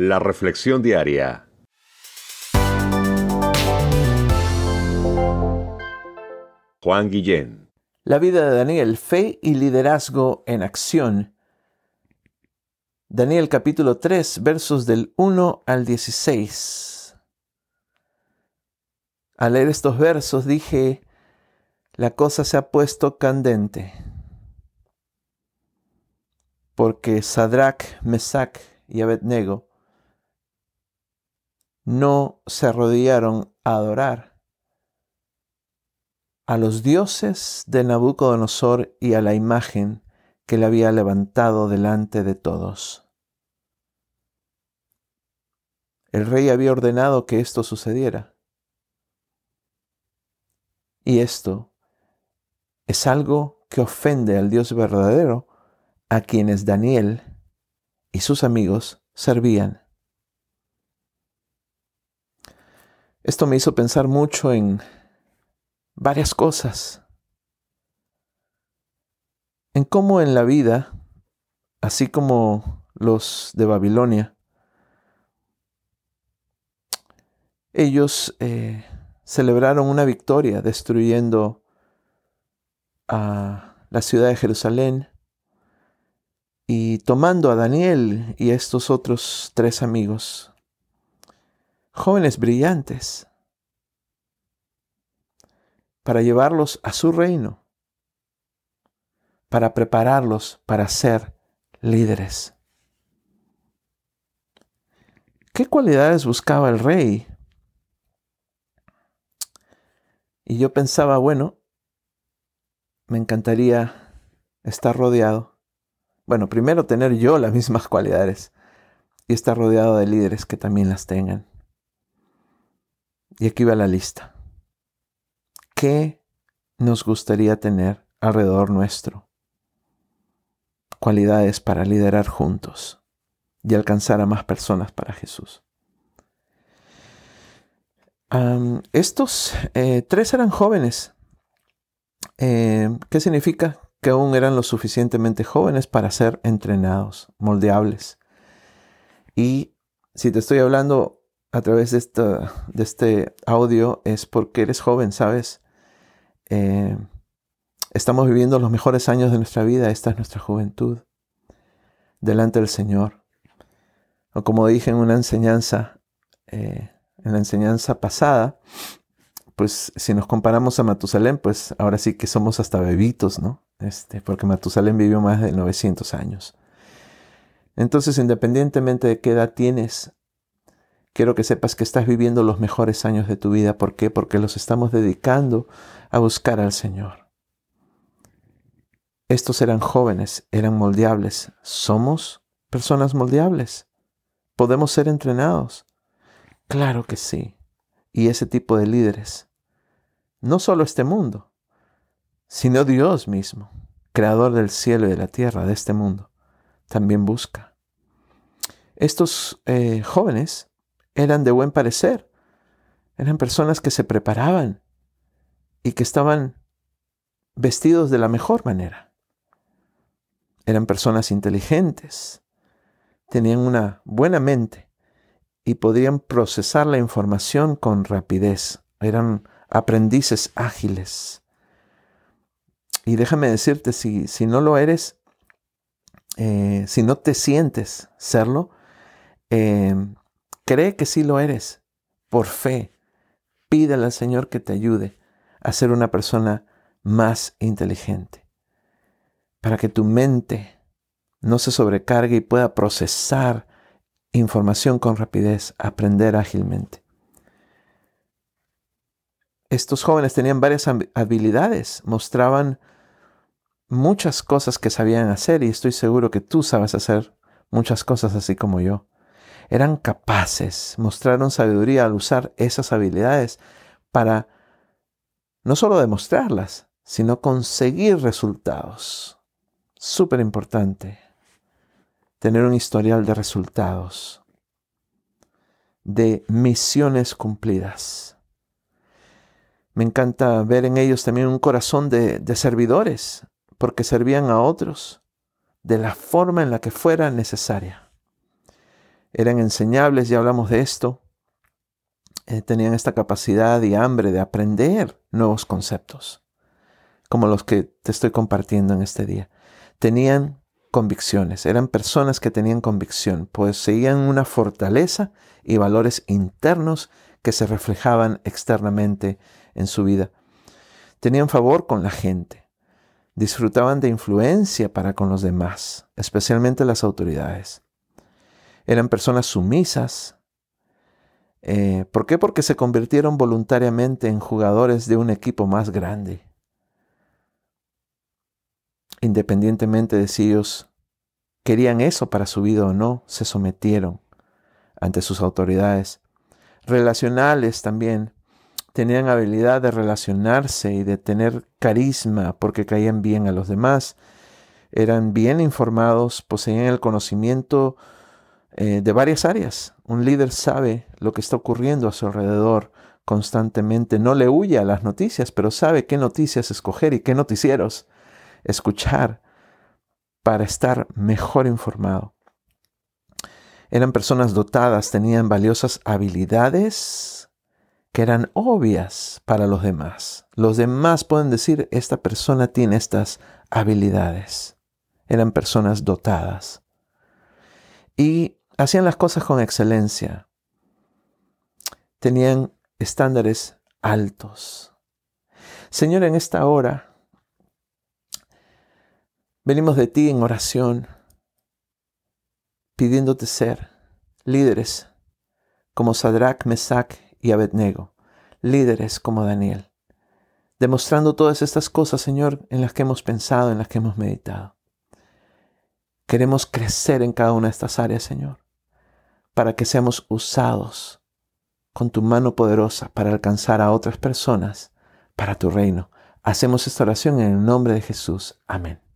La reflexión diaria. Juan Guillén. La vida de Daniel, fe y liderazgo en acción. Daniel capítulo 3, versos del 1 al 16. Al leer estos versos dije, la cosa se ha puesto candente, porque Sadrach, Mesach y Abednego no se arrodillaron a adorar a los dioses de Nabucodonosor y a la imagen que le había levantado delante de todos. El rey había ordenado que esto sucediera. Y esto es algo que ofende al Dios verdadero a quienes Daniel y sus amigos servían. Esto me hizo pensar mucho en varias cosas. En cómo en la vida, así como los de Babilonia, ellos eh, celebraron una victoria destruyendo a la ciudad de Jerusalén y tomando a Daniel y a estos otros tres amigos jóvenes brillantes para llevarlos a su reino, para prepararlos para ser líderes. ¿Qué cualidades buscaba el rey? Y yo pensaba, bueno, me encantaría estar rodeado. Bueno, primero tener yo las mismas cualidades y estar rodeado de líderes que también las tengan. Y aquí va la lista. ¿Qué nos gustaría tener alrededor nuestro? Cualidades para liderar juntos y alcanzar a más personas para Jesús. estos eh, tres eran jóvenes. Eh, ¿Qué significa? Que aún eran lo suficientemente jóvenes para ser entrenados, moldeables. Y si te estoy hablando a través de, de este audio es porque eres joven, ¿sabes? Eh, estamos viviendo los mejores años de nuestra vida, esta es nuestra juventud, delante del Señor. O como dije en una enseñanza, eh, en la enseñanza pasada, pues si nos comparamos a Matusalén, pues ahora sí que somos hasta bebitos, ¿no? Este, porque Matusalén vivió más de 900 años. Entonces, independientemente de qué edad tienes, Quiero que sepas que estás viviendo los mejores años de tu vida. ¿Por qué? Porque los estamos dedicando a buscar al Señor. Estos eran jóvenes, eran moldeables. ¿Somos personas moldeables? ¿Podemos ser entrenados? Claro que sí. Y ese tipo de líderes, no solo este mundo, sino Dios mismo, creador del cielo y de la tierra, de este mundo, también busca. Estos eh, jóvenes eran de buen parecer. Eran personas que se preparaban y que estaban vestidos de la mejor manera. Eran personas inteligentes, tenían una buena mente y podían procesar la información con rapidez. Eran aprendices ágiles. Y déjame decirte, si, si no lo eres, eh, si no te sientes serlo, eh, Cree que sí lo eres. Por fe, pídele al Señor que te ayude a ser una persona más inteligente. Para que tu mente no se sobrecargue y pueda procesar información con rapidez, aprender ágilmente. Estos jóvenes tenían varias habilidades, mostraban muchas cosas que sabían hacer y estoy seguro que tú sabes hacer muchas cosas así como yo eran capaces, mostraron sabiduría al usar esas habilidades para no solo demostrarlas, sino conseguir resultados. Súper importante tener un historial de resultados, de misiones cumplidas. Me encanta ver en ellos también un corazón de, de servidores, porque servían a otros de la forma en la que fuera necesaria. Eran enseñables, ya hablamos de esto. Eh, tenían esta capacidad y hambre de aprender nuevos conceptos, como los que te estoy compartiendo en este día. Tenían convicciones, eran personas que tenían convicción, poseían una fortaleza y valores internos que se reflejaban externamente en su vida. Tenían favor con la gente, disfrutaban de influencia para con los demás, especialmente las autoridades. Eran personas sumisas. Eh, ¿Por qué? Porque se convirtieron voluntariamente en jugadores de un equipo más grande. Independientemente de si ellos querían eso para su vida o no, se sometieron ante sus autoridades. Relacionales también. Tenían habilidad de relacionarse y de tener carisma porque caían bien a los demás. Eran bien informados, poseían el conocimiento eh, de varias áreas. Un líder sabe lo que está ocurriendo a su alrededor constantemente. No le huye a las noticias, pero sabe qué noticias escoger y qué noticieros escuchar para estar mejor informado. Eran personas dotadas, tenían valiosas habilidades que eran obvias para los demás. Los demás pueden decir, esta persona tiene estas habilidades. Eran personas dotadas. Y hacían las cosas con excelencia. Tenían estándares altos. Señor, en esta hora venimos de ti en oración pidiéndote ser líderes como Sadrach, Mesach y Abednego, líderes como Daniel, demostrando todas estas cosas, Señor, en las que hemos pensado, en las que hemos meditado. Queremos crecer en cada una de estas áreas, Señor, para que seamos usados con tu mano poderosa para alcanzar a otras personas para tu reino. Hacemos esta oración en el nombre de Jesús. Amén.